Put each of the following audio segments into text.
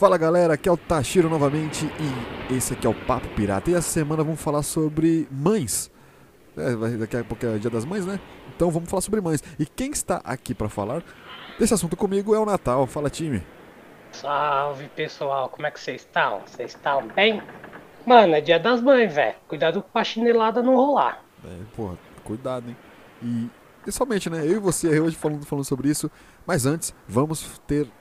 Fala galera, aqui é o Tashiro novamente e esse aqui é o Papo Pirata. E essa semana vamos falar sobre mães. É, daqui a pouco é dia das mães, né? Então vamos falar sobre mães. E quem está aqui para falar desse assunto comigo é o Natal. Fala time. Salve pessoal, como é que vocês estão? Vocês estão bem? Mano, é dia das mães, velho. Cuidado pra chinelada não rolar. É, porra, cuidado, hein? E principalmente, né? Eu e você hoje falando, falando sobre isso. Mas antes, vamos ter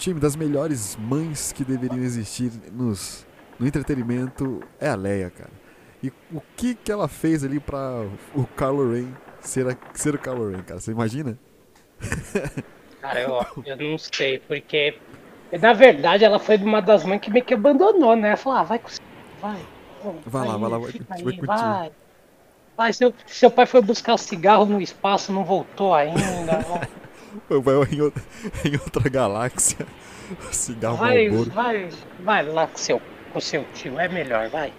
Time das melhores mães que deveriam existir nos, no entretenimento é a Leia, cara. E o que que ela fez ali pra o Kylo Ren ser, a- ser o Kylo Ren, cara? Você imagina? Cara, eu, eu não sei, porque. Na verdade, ela foi uma das mães que meio que abandonou, né? Falou, ah, vai com vai. pô, Vai lá, vai lá, vai aí, vai vai. Vai, seu, seu pai foi buscar cigarro no espaço, não voltou ainda. Vai em outra, em outra galáxia. Cigarro Vai, Marlboro. vai, vai lá com seu, com seu tio, é melhor, vai.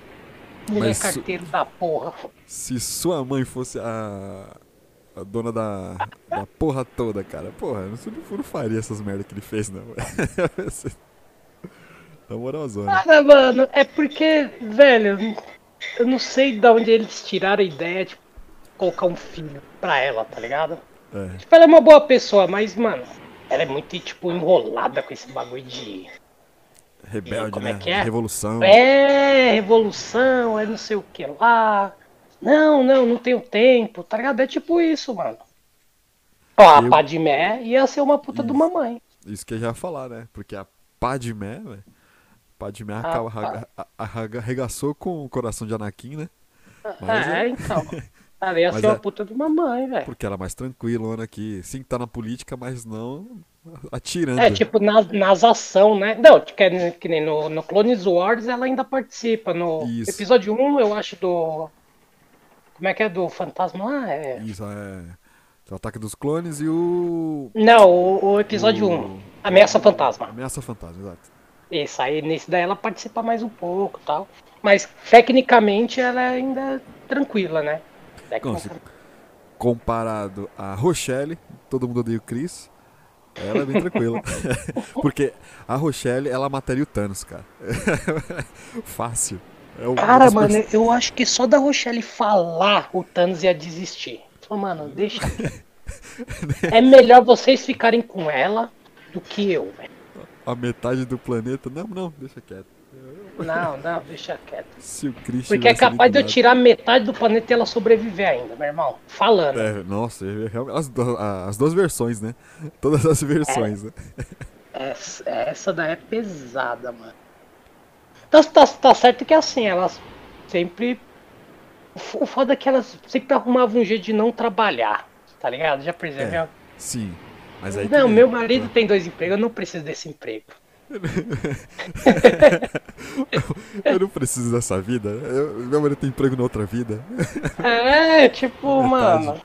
Su- carteiro da porra. Se sua mãe fosse a, a dona da, da porra toda, cara, porra, eu não, faria essas merdas que ele fez, não. Na moral, zona. Cara, mano, é porque, velho, eu não sei de onde eles tiraram a ideia de colocar um filho pra ela, tá ligado? É, Tipo, ela é uma boa pessoa, mas, mano, ela é muito, tipo, enrolada com esse bagulho de. rebelde, como é né? que é? Revolução. É, revolução, é não sei o que lá. Não, não, não tenho tempo, tá ligado? É tipo isso, mano. Ó, a Eu- Padmé ia ser uma puta de uma mãe. Isso que eu já ia falar, né? Porque a Padmé, velho. Padmé acaba, arraga- a- arraga- arregaçou com o coração de Anakin, né? Mas é, é- então. Ela ia Mas ser uma é- puta de uma mãe, velho. Porque ela é mais tranquila aqui. Sim, tá na política, mas não atirando. É, tipo, nas, nas ação, né? Não, que, é que nem no, no Clones Wars ela ainda participa. No Isso. episódio 1, eu acho, do. Como é que é? Do Fantasma lá? É... Isso, é. O ataque dos clones e o. Não, o, o episódio O- 1. Ameaça Fantasma. Ameaça fantasma, exato. Isso, aí nesse daí ela participa mais um pouco e tal. Mas tecnicamente ela é ainda tranquila, né? Comparado a Rochelle, todo mundo odeia o Chris. Ela é bem tranquila. Porque a Rochelle, ela mataria o Thanos, cara. Fácil. É Cara, um dos mano, pers- eu acho que só da Rochelle falar o Thanos ia desistir. Mano, deixa. é melhor vocês ficarem com ela do que eu, velho. A metade do planeta. Não, não, deixa quieto. Não, não, deixa quieto. Se o Chris Porque é capaz de eu tirar metade do planeta e ela sobreviver ainda, meu irmão. Falando. É, nossa, é realmente- as, do- as duas versões, né? Todas as versões, né? Essa, essa daí é pesada, mano. Tá, tá, tá certo que assim, elas sempre. o foda é que elas sempre arrumavam um jeito de não trabalhar, tá ligado? Já percebeu? Sim. Mas aí não, meu marido tem dois empregos, eu não preciso desse emprego. Eu não preciso dessa vida. Eu, meu marido tem emprego na outra vida. É, tipo, Metade. mano.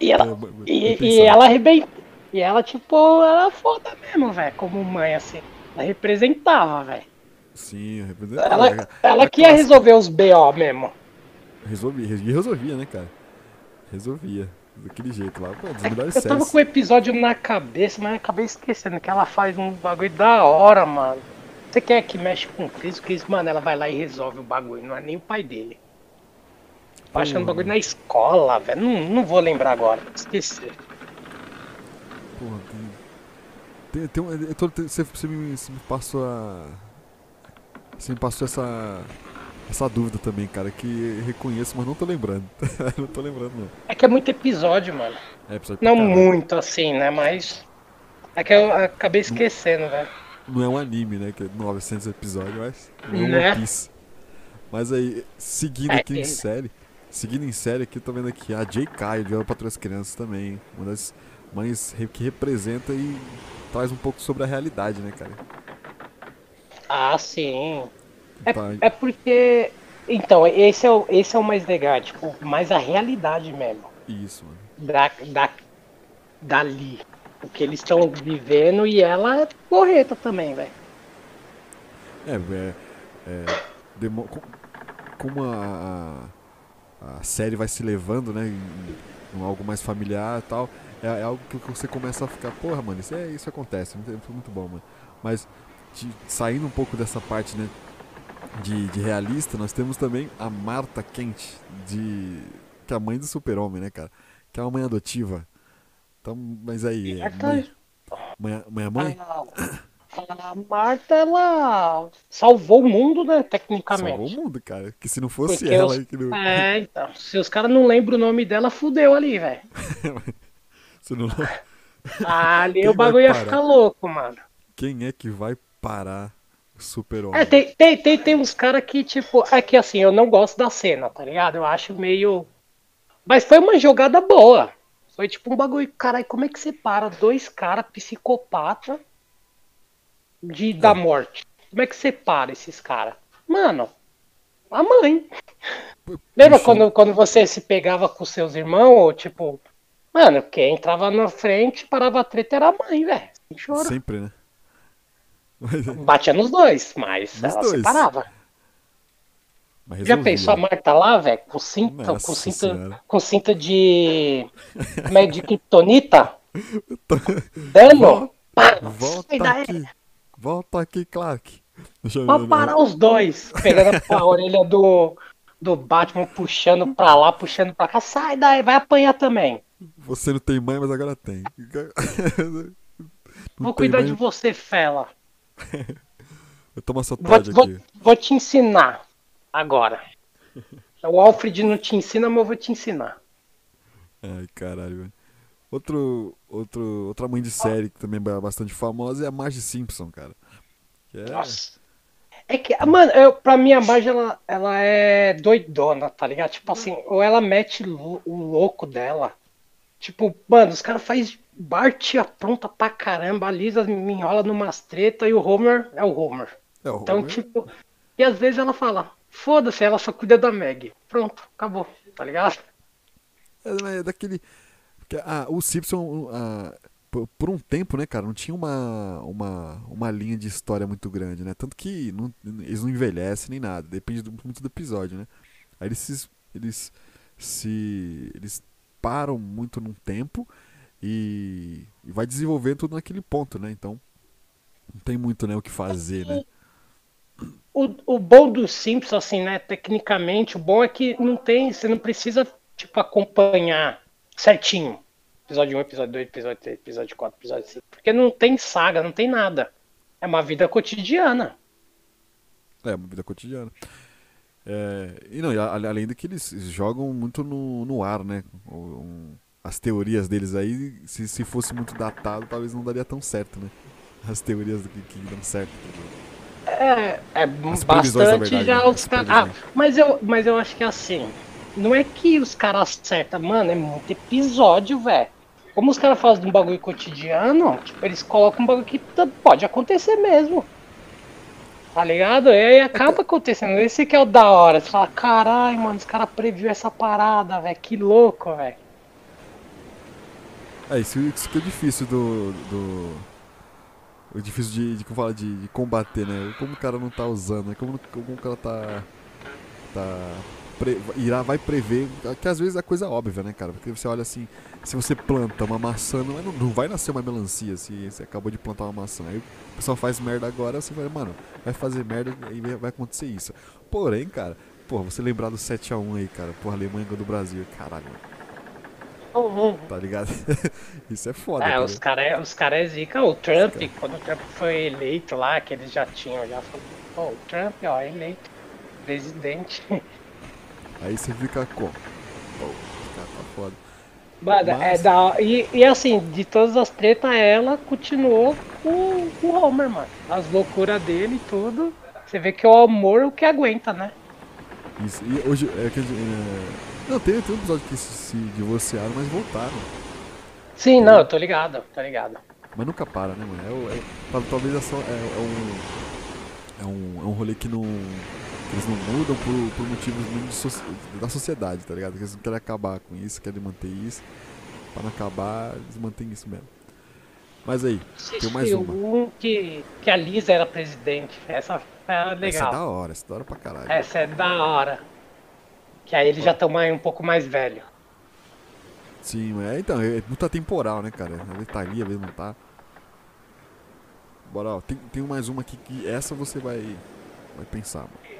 E ela, É, e, e ela arrebentou. E ela, tipo, ela é foda mesmo, velho, como mãe, assim. Ela representava, velho. Sim, representa- Ela, é- ela é que ia resolver os BO mesmo. Resolvia, resolvia, né, cara? Resolvia. Daquele jeito lá. Pô, dos melhores Eu tava séries. com o episódio na cabeça, mas acabei esquecendo que ela faz um bagulho da hora, mano. Você quer que mexe com o Chris? O mano, ela vai lá e resolve o bagulho, não é nem o pai dele. Baixando o Porra. bagulho na escola, velho. Não, não vou lembrar agora, esqueci. Porra, tem, Tem, tem um, tô- tem- você, você me, você me passou a. Você me passou essa. Essa dúvida também, cara, que reconheço, mas não tô lembrando. não tô lembrando, não. É que é muito episódio, mano. É, episódio Não muito assim, né? Mas. É que eu acabei esquecendo, velho. Não é um anime, né? Que é 900 episódios, mas. Não é Né? One Piece. Mas aí, seguindo É, aqui em ele- série. Seguindo em série aqui, eu tô vendo aqui a Jay Caio, de Ela para as Crianças também. hein? Uma das mães que representa e traz um pouco sobre a realidade, né, cara? Ah, sim. É, é porque. Então, esse é, o, esse é o mais legal, tipo, mais a realidade mesmo. Isso, mano. Da, da, dali. O que eles estão vivendo e ela é porreta também, velho. É, é, é demo- como a, a, a série vai se levando, né, em, em algo mais familiar e tal, é, é algo que você começa a ficar, porra, mano, isso, é, isso acontece, muito, foi muito bom, mano. Mas, de- saindo um pouco dessa parte, né, de, de realista, nós temos também a Marta Kent, de, que é a mãe do super-homem, né, cara, que é uma mãe adotiva. Então, mas aí, é mãe, mãe, mãe é mãe? A, a Marta, ela salvou o mundo, né, tecnicamente. Salvou o mundo, cara, que se não fosse Porque ela os- aí que não... É, então. Se os caras não lembram o nome dela, fudeu ali, velho. se não... Ali Quem o bagulho ia ficar louco, mano. Quem é que vai parar super-homem? É, tem, tem, tem, tem uns caras que, tipo, é que assim, eu não gosto da cena, tá ligado? Eu acho meio. Mas foi uma jogada boa. Foi tipo um bagulho, caralho, como é que você para dois caras psicopata de, da morte? Como é que você para esses caras? Mano, a mãe. Lembra quando, quando você se pegava com seus irmãos, ou, tipo, mano, quem entrava na frente, parava a treta era a mãe, velho. Sempre, né? Mas, Batia nos dois, mas Nos ela dois. separava. mas Já pensou a Marta lá, velho, com cinta, Nossa com cinta, Senhora. com cinta de. Como é de kryptonita? Vol- Dano? Pá, Volta daí. aqui. Volta aqui, Clark. Deixa Pra ver. parar os dois. Pegando a orelha do, do Batman, puxando pra lá, puxando pra cá. Sai daí, vai apanhar também. Você não tem mãe, mas agora tem. Não Vou tem cuidar mãe, de você, fela. Eu tomo essa Vou, Todd vou, aqui. vou te ensinar agora. O Alfred não te ensina, mas eu vou te ensinar. Ai, caralho, velho. Outro, outro, outra mãe de série que também é bastante famosa é a Marge Simpson, cara. Que é... Nossa. É que, mano, eu, pra mim a Marge, ela, ela é doidona, tá ligado? Tipo assim, ou ela mete lou- o louco dela. Tipo, mano, os caras fazem Bart apronta pra caramba, a Lisa me enrola numas treta e o Homer é o Homer. É o Então, Homer. tipo, e às vezes ela fala, foda-se, ela só cuida da Meg. Pronto, acabou, tá ligado? É, é daquele. ah, o Simpson, ah, por, um tempo, né, cara, não tinha uma, uma, uma linha de história muito grande, né? Tanto que não- eles não envelhecem nem nada, depende do- muito do episódio, né? Aí eles se, eles se. Eles param muito num tempo e, e vai desenvolvendo tudo naquele ponto, né? Então não tem muito né, o que fazer, né? O, o bom dos Simpsons, assim, né, tecnicamente, o bom é que não tem, você não precisa, tipo, acompanhar certinho. Episódio 1, episódio 2, episódio 3, episódio 4, episódio 5. Porque não tem saga, não tem nada. É uma vida cotidiana. É, uma vida cotidiana. É, e não, além do que eles jogam muito no, no ar, né? Um- as teorias deles aí, se, se fosse muito datado, talvez não daria tão certo, né? As teorias do que, que dão certo. É, é na bastante verdade, já né? os As caras. Ah, mas eu, mas eu acho que é assim. Não é que os caras acertam, mano, é muito episódio, velho. Como os caras fazem de um bagulho cotidiano, tipo, eles colocam um bagulho que tá- pode acontecer mesmo. Tá ligado? E aí acaba acontecendo. Esse que é o da hora. Você fala, caralho, mano, os caras previu essa parada, velho. Que louco, velho. É, isso, isso que é difícil do. do o difícil de, de, como fala, de, de combater, né? Como o cara não tá usando, né? Como, como o cara tá. tá pre- irá, vai prever, que às vezes é coisa óbvia, né, cara? Porque você olha assim, se você planta uma maçã, não, é- não vai nascer uma melancia se você acabou de plantar uma maçã. Aí o pessoal faz merda agora, você vai, mano, vai fazer merda e vai acontecer isso. Porém, cara, porra, você lembrar do 7x1 aí, cara, porra, Alemanha do Brasil, caralho. Uhum. tá ligado? Isso é foda. É, tá os caras os cara é zica. O Trump, quando o Trump foi eleito lá, que eles já tinham, já falou, pô, o Trump, ó, eleito presidente. Aí você fica como? Pô, cara tá foda. Mano, é Mas- da e, e assim, de todas as tretas, ela continuou com, com o Homer, mano. As loucuras dele e tudo. Você vê que é o amor o que aguenta, né? Isso. E hoje é que. É... Não, tem, tem um episódio que se, se divorciaram, mas voltaram. Sim, não, eu tô ligado, tô ligado. Mas nunca para, né, mano? É, é- tal- talvez é, só, é, é um. É um, é um rolê que não. Eles não mudam por, por motivos soci- da sociedade, tá ligado? Eles não querem acabar com isso, querem manter isso. Pra não acabar, eles mantêm isso mesmo. Mas aí, tem mais uma. um que, que a Lisa era presidente. Essa era Essa é legal. da hora, essa é da hora pra caralho. Essa é da hora. Que aí eles já estão um pouco mais velho. Sim, mas é, então, é muito atemporal, né, cara? Às vezes tá ali, às vezes não tá. Bora, ó, tem, tem mais uma aqui que essa você vai, vai pensar, mano.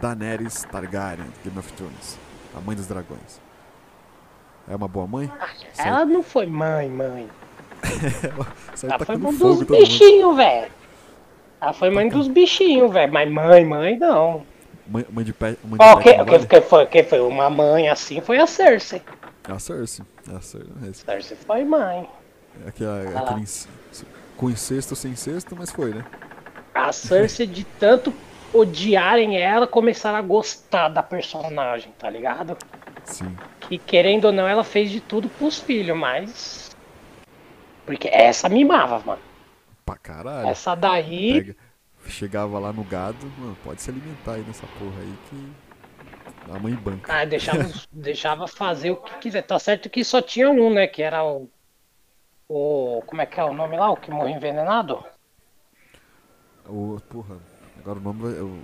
Daenerys Targaryen, Game of Thrones. A mãe dos dragões. É uma boa mãe? Aí- Ela não foi mãe, mãe. Ela tá foi mãe dos bichinhos, velho. Ela foi mãe dos bichinhos, velho. Mas mãe, mãe, não. Mãe, mãe de pé. Mãe de não quem, vale? quem foi, quem foi uma mãe assim foi a Cersei. É a Cersei. É a Cersei. É Cersei foi mãe. é aquela, Ah. aquele com incesto ou sem incesto, mas foi, né? A Cersei, de tanto odiarem ela, começaram a gostar da personagem, tá ligado? Sim. Que querendo ou não, ela fez de tudo pros filhos, mas. Porque essa mimava, mano. Pra caralho. Essa daí. Pega, chegava lá no gado, mano, pode se alimentar aí nessa porra aí que. A mãe banca. Ah, deixava, deixava fazer o que quiser. Tá certo que só tinha um, né? Que era o. O. Como é que é o nome lá? O que morreu envenenado? O, porra, agora o nome vai. Eu,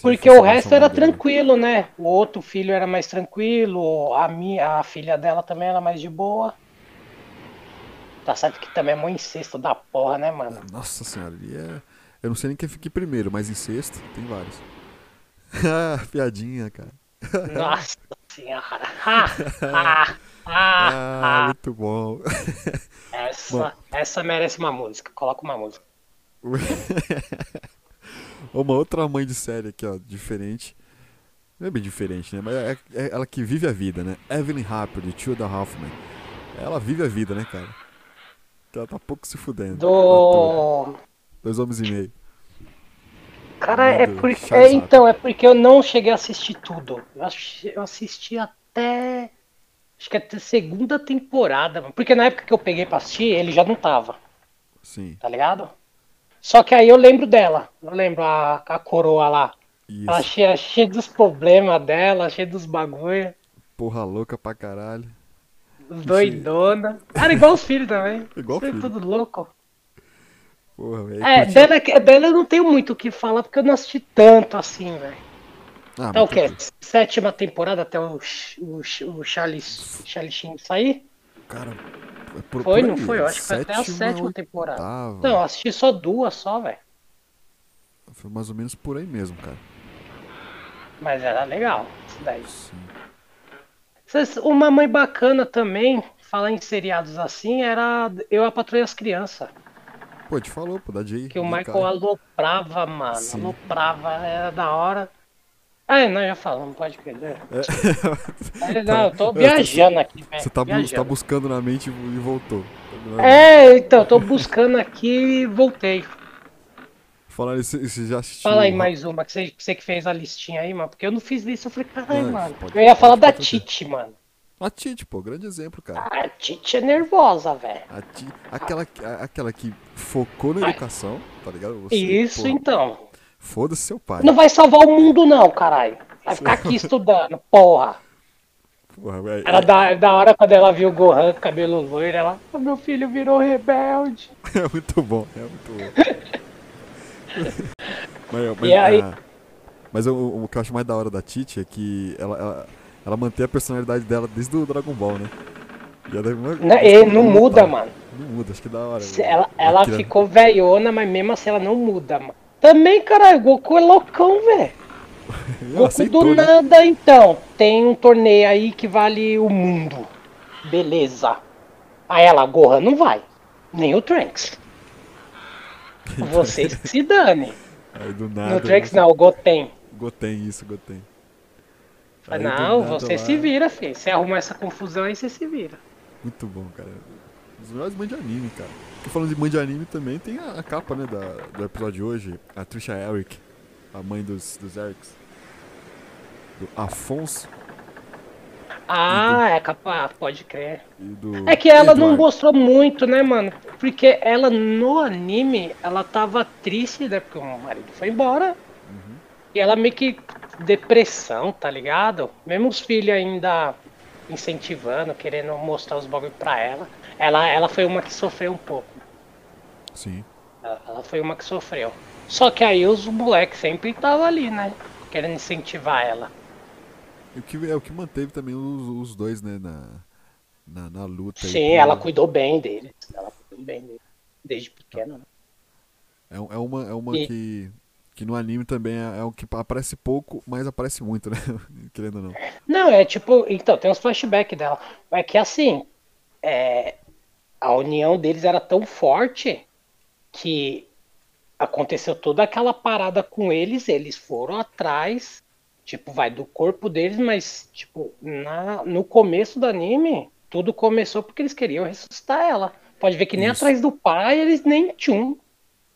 Porque o resto era dele. tranquilo, né? O outro filho era mais tranquilo, a, minha, a filha dela também era mais de boa. Tá certo que também é mó incesto da porra, né, mano? Nossa senhora, ali é. Eu não sei nem quem fica em primeiro, mas em sexto tem vários. Ah, Piadinha, cara. Nossa senhora. Ah, muito bom. Essa, essa merece uma música. Coloca uma música. Uma outra mãe de série aqui, ó, diferente. Não é bem diferente, né? Mas é, é ela que vive a vida, né? Evelyn Harper, de Tilda Hoffman. Ela vive a vida, né, cara? Ela tá pouco se fudendo. Do. Dois homens e meio. Cara, é do porque. É, então, é porque eu não cheguei a assistir tudo. Eu assisti, eu assisti até. Acho que até a segunda temporada. Porque na época que eu peguei pra assistir, ele já não tava, Sim. tá ligado? Só que aí eu lembro dela. Eu lembro a, a coroa lá. Isso. Ela cheia, cheia dos problemas dela, cheia dos bagulho. Porra louca pra caralho. Doidona. Era igual os filhos também. Igual Os filhos filho. tudo louco. Porra, velho. É, curti- dela, dela eu não tenho muito o que falar porque eu não assisti tanto assim, velho. Ah, Até o mas quê? Sétima temporada até o, o, o Charles, Charlie Sheen sair? Cara, é por, Foi, por não foi? Eu acho que foi até a sétima, temporada. oitava. Não, eu assisti só duas só, velho. Foi mais ou menos por aí mesmo, cara. Mas era legal isso daí. Sim. Uma mãe bacana também, falar em seriados assim, era Eu a Patrulha as Crianças. Pô, te falou, pô, da Jay. Que o Michael cara. aloprava, mano. Sim. Aloprava, era da hora. Ah, nós já falamos, pode perder. É. Não, eu tô viajando aqui, velho. Você tá, bu- viajando. tá buscando na mente e voltou. É, então, eu tô buscando aqui e voltei. Falaram isso, você já assistiu. Fala aí mais uma, que você, você que fez a listinha aí, mano. Porque eu não fiz isso, eu falei, caralho, Não, mano. pode- eu ia falar da. Tite, mano. A Tite, pô, grande exemplo, cara. A Tite é nervosa, velho. Aquela, a- aquela que focou na educação, tá ligado? Você, Isso, pô, então. Foda-se seu pai. Não vai salvar o mundo, não, caralho. Vai ficar aqui estudando, porra. Porra, velho. Era da, da hora quando ela viu o Gohan com cabelo loiro, ela, "Ah, meu filho virou rebelde. É muito bom, é muito bom. mas, mas, E aí- ah, mas o, o que eu acho mais da hora da Titi é que ela, ela, ela mantém a personalidade dela desde o Dragon Ball, né? E ela, Não, e não muda, mano. Não muda, acho que é da hora. Ela, ela Akira- ficou velhona, mas mesmo assim ela não muda, mano. Também, caralho, Goku é loucão, velho. Goku aceitou, do né? nada, então. Tem um torneio aí que vale o mundo. Beleza. Aí ela, Gohan não vai. Nem o Trunks. Vocês que se dane. Aí do nada. No Trunks não, o Goten. Goten, isso, Goten. Ah, Aí, Não, nada você lá- se vira, filho. Você arruma essa confusão aí, você se vira. Muito bom, cara. Dos melhores mães de anime, cara. Falando de mãe de anime também, tem a, a capa, né, da, do episódio de hoje. A Trisha Eric, a mãe dos, dos Erics. Do Afonso Ah, é capaz, pode crer. do É que ela não mostrou muito, né, mano? Porque ela no anime, ela tava triste, né? Porque o marido foi embora. E ela meio que depressão, tá ligado? Mesmo os filhos ainda incentivando, querendo mostrar os bagulho pra ela. Ela, ela foi uma que sofreu um pouco. Sim. Ela, ela foi uma que sofreu. Só que aí os moleques sempre estavam ali, né? Querendo incentivar ela. E o que, é o que manteve também os, os dois, né, na, na, na luta. Sim, ela cuidou bem deles. Ela cuidou bem deles. Desde pequena, né? É, é uma, é uma E- que, que no anime também é, é o que aparece pouco, mas aparece muito, né? Querendo ou não. Não, é tipo. Então, tem uns flashbacks dela. É que assim. é, a união deles era tão forte que aconteceu toda aquela parada com eles. Eles foram atrás. Tipo, vai do corpo deles, mas, tipo, na, no começo do anime, tudo começou porque eles queriam ressuscitar ela. Pode ver que nem Isso. atrás do pai eles nem tinham.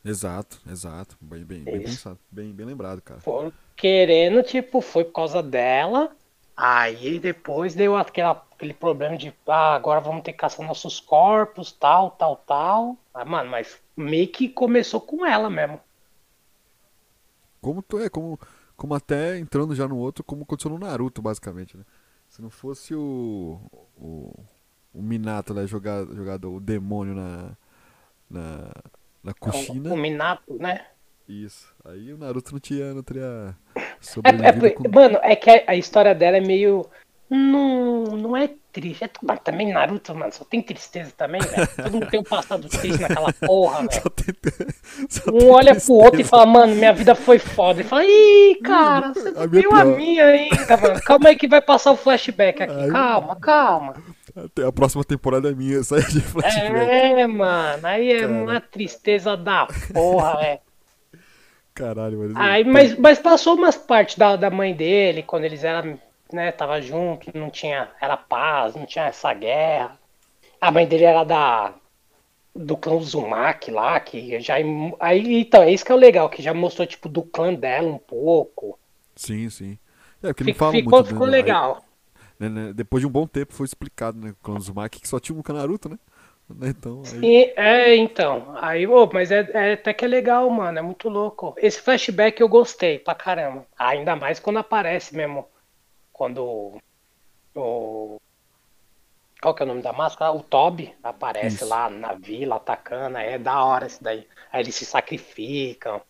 Exato, exato. Bem, bem, bem pensado. Bem, bem lembrado, cara. Foram querendo, tipo, foi por causa dela. Aí depois deu aquela, aquele problema de, ah, agora vamos ter que caçar nossos corpos, tal, tal, tal. Ah, mano, mas meio que começou com ela mesmo. Como tu é, como, como até entrando já no outro, como aconteceu no Naruto, basicamente, né? Se não fosse o. o, o Minato lá jogar, jogado o demônio na. na. na Kushina. O, o Minato, né? Isso. Aí o Naruto não tinha, não teria É, é, sobrevivido com. mano, é que a, a história dela é meio. Não, não é triste. É, mas também Naruto, mano, só tem tristeza também, velho. Todo mundo tem um passado triste naquela porra, velho. Um tem olha pro outro e tristeza. fala, mano, minha vida foi foda. E fala, ih, cara, você a minha viu a minha ainda, mano. Calma aí que vai passar o flashback aqui. Aí- Calma, calma. Até a próxima temporada é minha, sai de flashback. É, mano, aí é Cara. uma tristeza da porra, velho. Caralho, mano. Aí, mas, mas passou umas partes da, da mãe dele, quando eles eram, né, tava junto, não tinha, era paz, não tinha essa guerra. A mãe dele era da do clã Uzumaki lá, que já aí então, é isso que é o legal, que já mostrou tipo do clã dela um pouco. Sim, sim. É, porque não Ficou, fala ficou, muito, ficou né? Legal. né, né, Depois de um bom tempo foi explicado, né? O Uzumaki que só tinha um Naruto, né? Né, Então, aí, E, é, então. Aí, ô, mas é, é até que é legal, mano. É muito louco. Esse flashback eu gostei pra caramba. Ainda mais quando aparece mesmo. Quando o. Qual que é o nome da máscara? O Toby aparece Isso. lá na vila atacando. É da hora isso daí. Aí eles se sacrificam.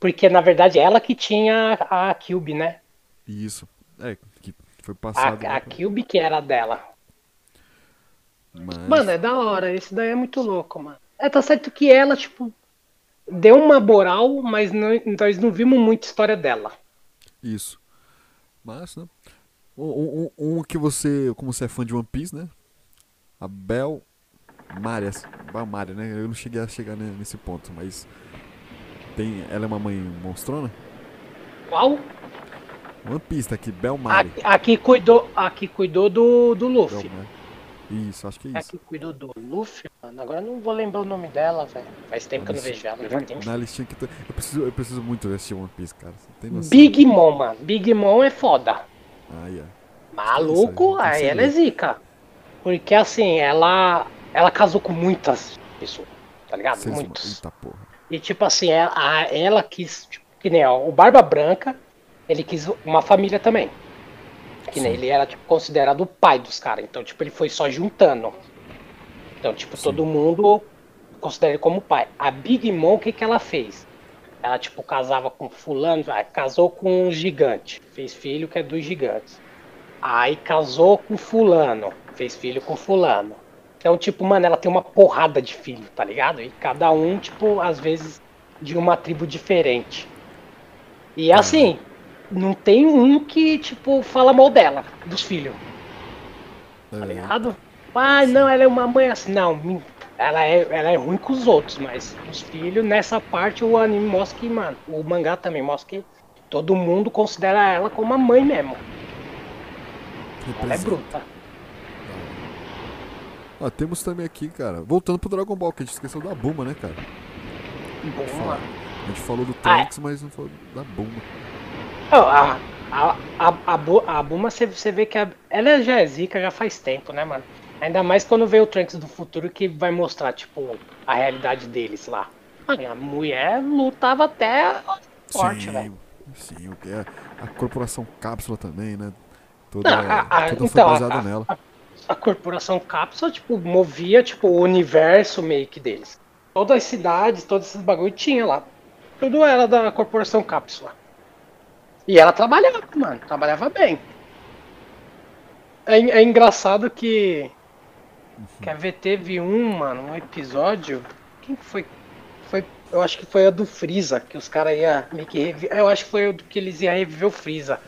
Porque na verdade ela que tinha a Cube, né? isso. É, que foi A, passado. a né, Cube que era dela. mas... Mano, é da hora. Esse daí é muito louco, mano. É, tá certo que ela, tipo, deu uma moral, mas não, nós não vimos muita história dela. Isso. Mas, né? Um, um- um que você, como você é fã de One Piece, né? A Bel Maria, Bel Maria, né? Eu não cheguei a chegar ne- nesse ponto, mas tem, ela é uma mãe monstrona? Qual? One Piece tá aqui, Bel Maria. Aqui, cuidou, aqui cuidou do, do Bel Luffy. Maria. Isso, acho que é isso. Aqui cuidou do Luffy, mano. Agora eu não vou lembrar o nome dela, velho. Faz tempo que eu não vejo ela. Na listinha que tá- eu preciso, eu preciso muito assistir One Piece, cara. Tem? Big Mom, mano. Big Mom é foda. Maluco, aí, ela é zica. Porque assim, ela. Ela casou com muitas pessoas, tá ligado? Seis- Muitos. Eita porra. E tipo assim, ela, a- ela quis, tipo, que nem ó, o Barba Branca, ele quis uma família também. Que nem Sim. ele era tipo, considerado o pai dos caras. Então, tipo, ele foi só juntando. Então, tipo, Sim. todo mundo considera ele como pai. A Big Mom, o que, que ela fez? Ela, tipo, casava com fulano, ah, casou com um gigante. Fez filho que é dos gigantes. Aí casou com fulano. Fez filho com fulano. Então, tipo, mano, ela tem uma porrada de filho, tá ligado? E cada um, tipo, às vezes de uma tribo diferente. E assim, não tem um que, tipo, fala mal dela, dos filhos, tá É, ligado? Ah, não, ela é uma mãe assim. Não, ela é, ela é ruim com os outros, mas os filhos, nessa parte, o anime mostra que, mano, o mangá também mostra que todo mundo considera ela como uma mãe mesmo. Ela é bruta. Ah, temos também aqui, cara. Voltando pro Dragon Ball, que a gente esqueceu da Buma, né, cara? Boa. A gente falou do Ah, é. Trunks, mas não falou da Buma. Ó, A, a, a, a, a Buma, você, você vê que a- ela já é zica já faz tempo, né, mano? Ainda mais quando vê o Trunks do futuro que vai mostrar, tipo, a realidade deles lá. Mano, a mulher lutava até a sim, velho. sim, o que é a corporação Cápsula também, né? Toda, a- a- toda foi então, a- baseada a- nela. A corporação Cápsula, tipo, movia, tipo, o universo meio que deles. Todas as cidades, todos esses bagulho tinha lá. Tudo era da corporação Cápsula. E ela trabalhava, mano. Trabalhava bem. É, é engraçado que. Quer ver, teve um, mano, um episódio. Quem que foi? Foi. Eu acho que foi a do Freeza, que os caras iam meio que reviver. Eu acho que foi o que eles iam reviver o Freeza.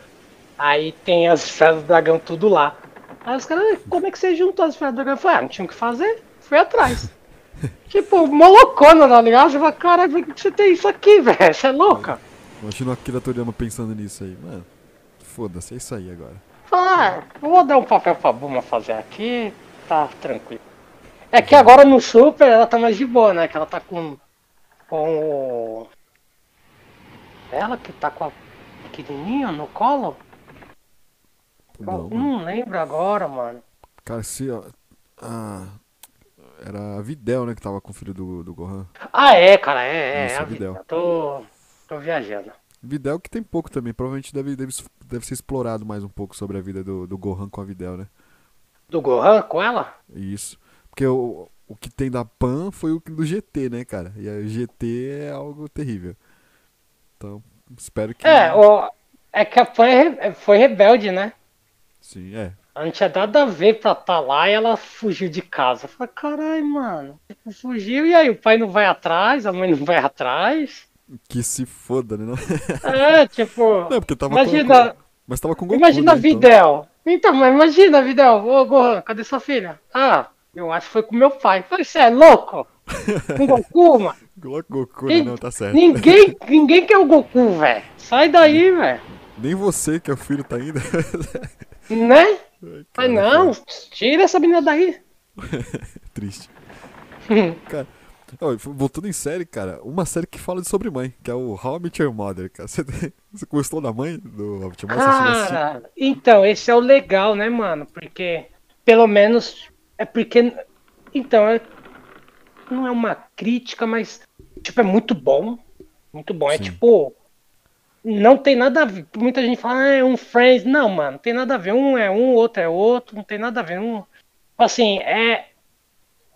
Aí tem as esferas do dragão tudo lá. Aí os caras, como é que você juntou as esferas do dragão? Eu falei, ah, não tinha o que fazer, fui atrás. tipo, molocona, tá ligado? Você fala, caralho, por que você tem isso aqui, velho? Você é louca? Imagina o Akira Toriyama pensando nisso aí. Mano, foda-se, é isso aí agora. Ah, eu vou dar um papel pra Buma fazer aqui, tá tranquilo. É que agora no Super ela tá mais de boa, né? Que ela tá com. com o. Ela que tá com a pequenininha no colo? Não. Não lembro agora, mano. Cara, se. ó, Ah, era a Videl, né, que tava com o filho do, do Gohan. Ah, é, cara, é, é. Isso, a a Videl. vida. Tô. tô viajando. Videl que tem pouco também. Provavelmente deve, deve, deve ser explorado mais um pouco sobre a vida do, do Gohan com a Videl, né? Do Gohan com ela? Isso. Porque o, o que tem da Pan foi o do GT, né, cara? E aí o GT é algo terrível. Então, espero que. É, o, é que a Pan é re- foi rebelde, né? Sim, é. Ela não tinha nada a ver pra estar lá e ela fugiu de casa. Eu falei, caralho, mano. Fugiu e aí o pai não vai atrás, a mãe não vai atrás. Que se foda, né? É, tipo. não porque tava imagina, com. Mas tava com Goku. imagina a né, então. Videl. Então, mas imagina, Videl. Ô, Gohan, cadê sua filha? Ah, eu acho que foi com meu pai. Falei, você é louco? Com Goku, mano? Goku? Quem- Não, tá certo. Ninguém, ninguém quer o Goku, velho. Sai daí, velho. Nem você, que é o filho, tá ainda. Né? Ai, Mas cara, não, tira essa menina daí. Triste. Cara, voltando em série, cara, uma série que fala sobre mãe, que é o How I Met Your Mother, cara. Você, você gostou da mãe do How I Met Your Mother? Cara, então, esse é o legal, né, mano? Porque, pelo menos, é porque. Então, é- não é uma crítica, mas, tipo, é muito bom. Muito bom. É Sim. tipo. Não tem nada a ver. Muita gente fala, ah, é um Friends. Não, mano, não tem nada a ver. Um é um, outro é outro, não tem nada a ver. Um, assim, é.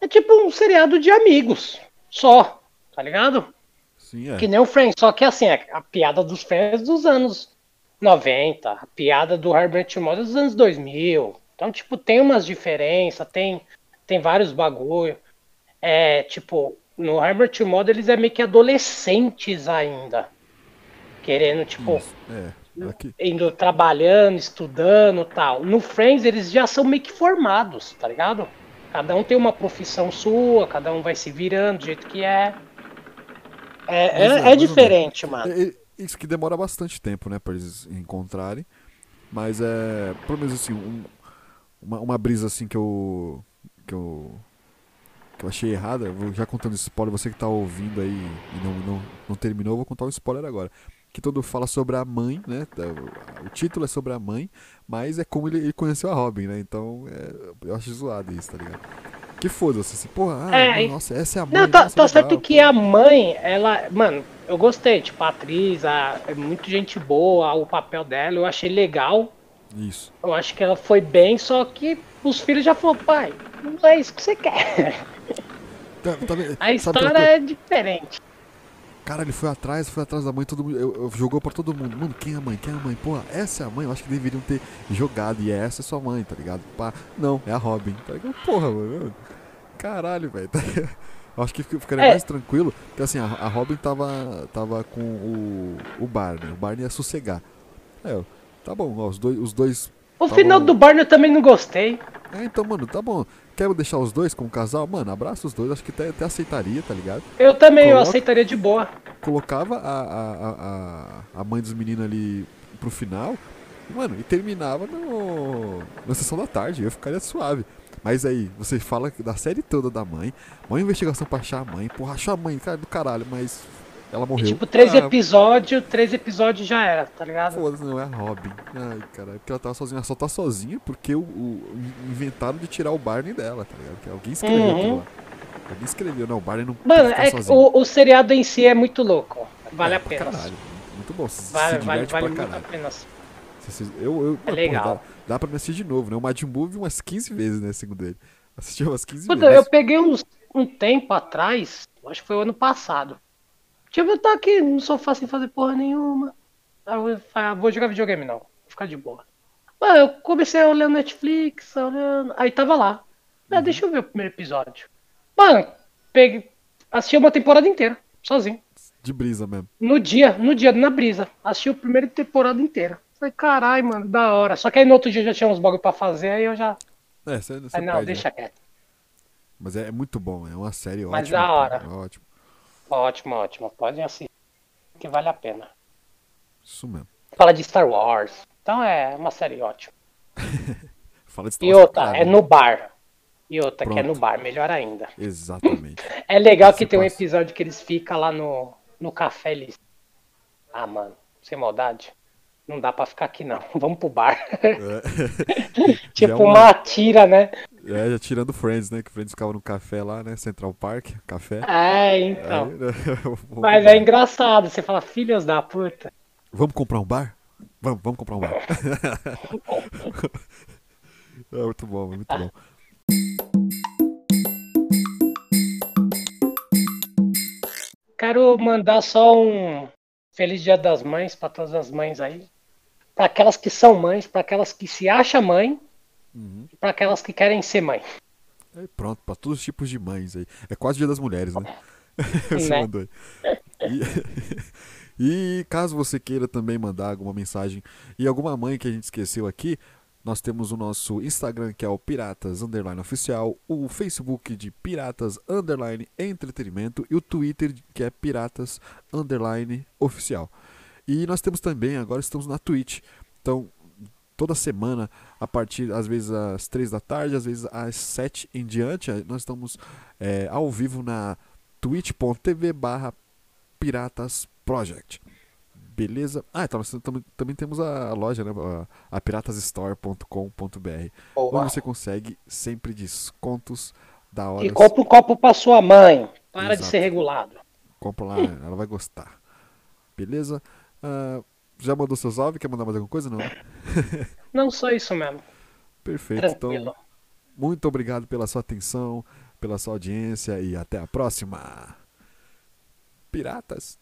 É tipo um seriado de amigos. Só, tá ligado? Sim, é. Que nem o Friends, só que assim, a, a piada dos Friends dos anos 90, a piada do Herbert Mother dos anos 2000. Então, tipo, tem umas diferenças, tem, tem vários bagulho. É, tipo, no Herbert Mother eles é meio que adolescentes ainda. Querendo, tipo, Isso, É. Aqui, indo trabalhando, estudando tal. No Friends eles já são meio que formados, tá ligado? Cada um tem uma profissão sua, cada um vai se virando do jeito que é. É, é, é mais ou diferente, mano. É, é, isso que demora bastante tempo, né, pra eles encontrarem. Mas é, pelo menos assim, um- uma, uma brisa assim que eu que eu que eu achei errada, vou já contando esse spoiler, você que tá ouvindo aí e não, não, não terminou, eu vou contar um spoiler agora. Que todo fala sobre a mãe, né? O, o título é sobre a mãe, mas é como ele, ele conheceu a Robin, né? Então é, eu acho zoado isso, tá ligado? Que foda-se, assim, porra, ah, É, nossa, essa é a mãe. Não, tá, nossa, tá legal, certo pô. que a mãe, ela. Mano, eu gostei, tipo, a atriz, a, é muito gente boa, o papel dela, eu achei legal. Isso. Eu acho que ela foi bem, só que os filhos já falaram, pai, não é isso que você quer. Tá, tá? A história é diferente. Cara, ele foi atrás, foi atrás da mãe, todo mundo. Eu, eu- jogou pra todo mundo. Mano, quem é a mãe? Quem é a mãe? Porra, essa é a mãe? Eu acho que deveriam ter jogado. E essa é sua mãe, tá ligado? Pá. Não, é a Robin. Tá ligado? Porra, mano. Caralho, velho. Tá acho que fica- ficaria É. mais tranquilo. Porque assim, a, a Robin tava, tava com o, o Barney. O Barney ia sossegar. Ó. Tá bom, ó, os dois. Os dois O final do Barney eu também não gostei. É, então, mano, tá bom. quer deixar os dois como casal? Mano, abraça os dois, acho que até, até aceitaria, tá ligado? Eu também, eu Coloca- aceitaria de boa. Colocava a, a, a, a- a mãe dos meninos ali pro final, mano, e terminava no, na sessão da tarde, eu ficaria suave. Mas aí, você fala da série toda da mãe, uma investigação pra achar a mãe, porra, achou a mãe, cara do caralho, mas ela E, morreu. tipo, três Ah, episódios, três episódios já era, tá ligado? Foda-se, não é a Robin. Ai, caralho, porque ela tava sozinha. Ela só tá sozinha porque o, o- inventaram de tirar o Barney dela, tá ligado? Que alguém escreveu Uhum. aquilo lá. Alguém escreveu, não, o Barney não Mano, é, o, o seriado em si é muito louco. Vale É, a pena. Caralho, muito bom. Se, Vale, vale, vale muito a pena. Se- eu, eu, É porra, legal. dá, dá pra me assistir de novo, né? O Buu vi umas 15 vezes, né? Segundo ele. Assisti umas 15 Puta, eu vezes. peguei uns, um tempo atrás, acho que foi o ano passado. Tipo, eu tô aqui no sofá sem fazer porra nenhuma. Aí eu falei, ah, vou jogar videogame não, vou ficar de boa. Mano, eu comecei a olhar Netflix, olhando. Aí tava lá. Uhum. Ah, deixa eu ver o primeiro episódio. Mano, peguei. Assisti uma temporada inteira, sozinho. De brisa mesmo. No dia, no dia, na brisa. Assisti a primeira temporada inteira. Falei, caralho, mano, da hora. Só que aí no outro dia já tinha uns bagulho pra fazer, aí eu já. É, você, você Aí, não, perde, né? deixa quieto. Mas é, é muito bom, é uma série ótima. Mas da hora. é Ótimo. Ótimo, ótimo. Pode assistir. Que vale a pena. Isso mesmo. Fala de Star Wars. Então é uma série ótima. Fala de Star E Wars pra outra, é né? no bar. E outra, que é Pronto. no bar, melhor ainda. Exatamente. É legal Esse que tem um passa. episódio que eles ficam lá no, no café eles. Ah, mano, sem maldade. Não dá pra ficar aqui não. Vamos pro bar. tipo Já é uma- uma tira, né? É, já tirando Friends, né? Que Friends ficava no café lá, né? Central Park, café. É, então. Aí, né, Mas é engraçado. Você fala, filhos da puta. Vamos comprar um bar? Vamos, vamos comprar um bar. é muito bom, muito bom. Quero mandar só um Feliz Dia das Mães pra todas as mães aí. Pra aquelas que são mães, pra aquelas que se acham mãe, Uhum. e pra aquelas que querem ser mãe. Aí pronto, pra todos os tipos de mães aí. É quase o dia das mulheres, né? Você Né? mandou aí. E, e caso você queira também mandar alguma mensagem e alguma mãe que a gente esqueceu aqui, nós temos o nosso Instagram que é o Piratas Underline Oficial, o Facebook de Piratas Underline Entretenimento e o Twitter que é Piratas Underline Oficial. E nós temos também, agora estamos na Twitch. Então, toda semana, a partir, às vezes, às 3 da tarde, às vezes às 7 em diante, nós estamos eh, ao vivo na twitch.tv barra Piratas Project. Beleza? Ah, então nós tam- também temos a loja, né? A, a piratasstore.com.br, onde você consegue sempre descontos da hora. E compra um copo pra sua mãe. Para de Exato. ser regulado. Compra lá, ela vai gostar. Beleza? Ah, já mandou seu salve? Quer mandar mais alguma coisa? Não, né? Não só isso mesmo. Perfeito. Tranquilo. Então, muito obrigado pela sua atenção, pela sua audiência e até a próxima. Piratas.